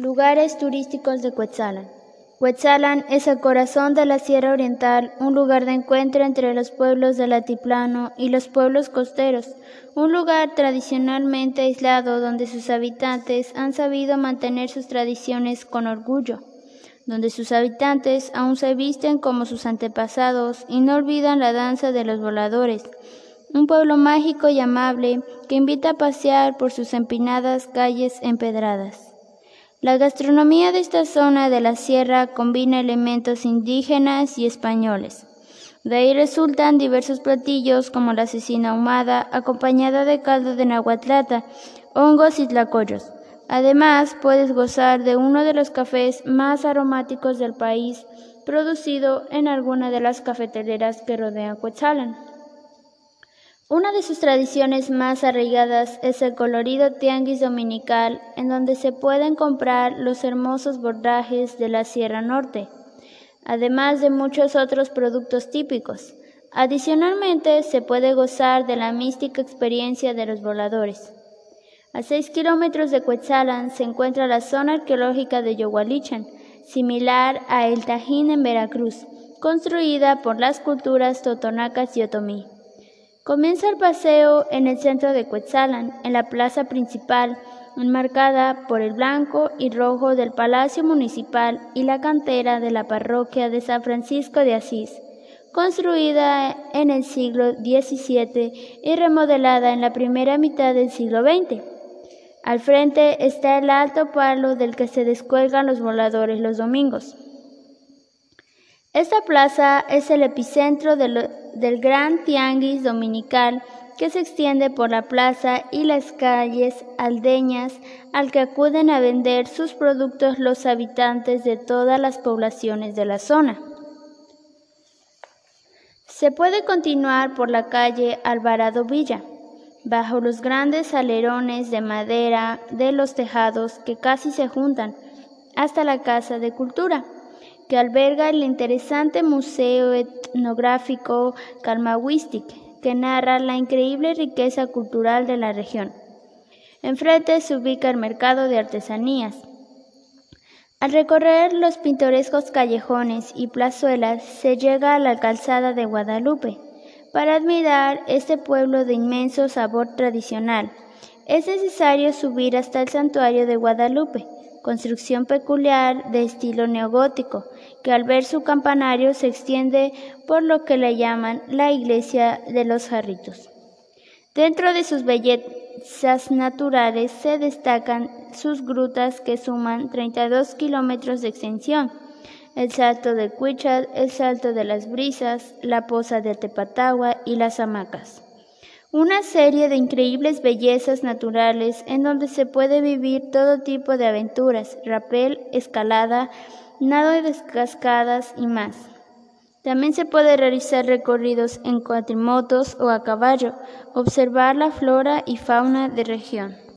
Lugares turísticos de Cuetzalan. Cuetzalan es el corazón de la Sierra Oriental, un lugar de encuentro entre los pueblos del altiplano y los pueblos costeros, un lugar tradicionalmente aislado donde sus habitantes han sabido mantener sus tradiciones con orgullo, donde sus habitantes aún se visten como sus antepasados y no olvidan la danza de los voladores, un pueblo mágico y amable que invita a pasear por sus empinadas calles empedradas. La gastronomía de esta zona de la sierra combina elementos indígenas y españoles. De ahí resultan diversos platillos como la cecina ahumada acompañada de caldo de nahuatlata, hongos y tlacoyos. Además, puedes gozar de uno de los cafés más aromáticos del país, producido en alguna de las cafeteleras que rodean Cuetzalan. Una de sus tradiciones más arraigadas es el colorido tianguis dominical, en donde se pueden comprar los hermosos bordajes de la Sierra Norte, además de muchos otros productos típicos. Adicionalmente, se puede gozar de la mística experiencia de los voladores. A seis kilómetros de Cuetzalan se encuentra la zona arqueológica de Yogualichan, similar a El Tajín en Veracruz, construida por las culturas totonacas y otomí. Comienza el paseo en el centro de Cuetzalan, en la plaza principal, enmarcada por el blanco y rojo del Palacio Municipal y la cantera de la parroquia de San Francisco de Asís, construida en el siglo XVII y remodelada en la primera mitad del siglo XX. Al frente está el alto palo del que se descuelgan los voladores los domingos. Esta plaza es el epicentro del, gran tianguis dominical que se extiende por la plaza y las calles aldeñas al que acuden a vender sus productos los habitantes de todas las poblaciones de la zona. Se puede continuar por la calle Alvarado Villa, bajo los grandes alerones de madera de los tejados que casi se juntan, hasta la Casa de Cultura que alberga el interesante Museo Etnográfico Kalmawistik, que narra la increíble riqueza cultural de la región. Enfrente se ubica el mercado de artesanías. Al recorrer los pintorescos callejones y plazuelas se llega a la calzada de Guadalupe. Para admirar este pueblo de inmenso sabor tradicional, es necesario subir hasta el santuario de Guadalupe, construcción peculiar de estilo neogótico, que al ver su campanario se extiende por lo que le llaman la iglesia de los jarritos. Dentro de sus bellezas naturales se destacan sus grutas que suman 32 kilómetros de extensión, el Salto de Cuichat, el Salto de las Brisas, la Poza de Tepatagua y las Hamacas una serie de increíbles bellezas naturales en donde se puede vivir todo tipo de aventuras, rapel, escalada, nado de cascadas y más. También se puede realizar recorridos en cuatrimotos o a caballo, observar la flora y fauna de región.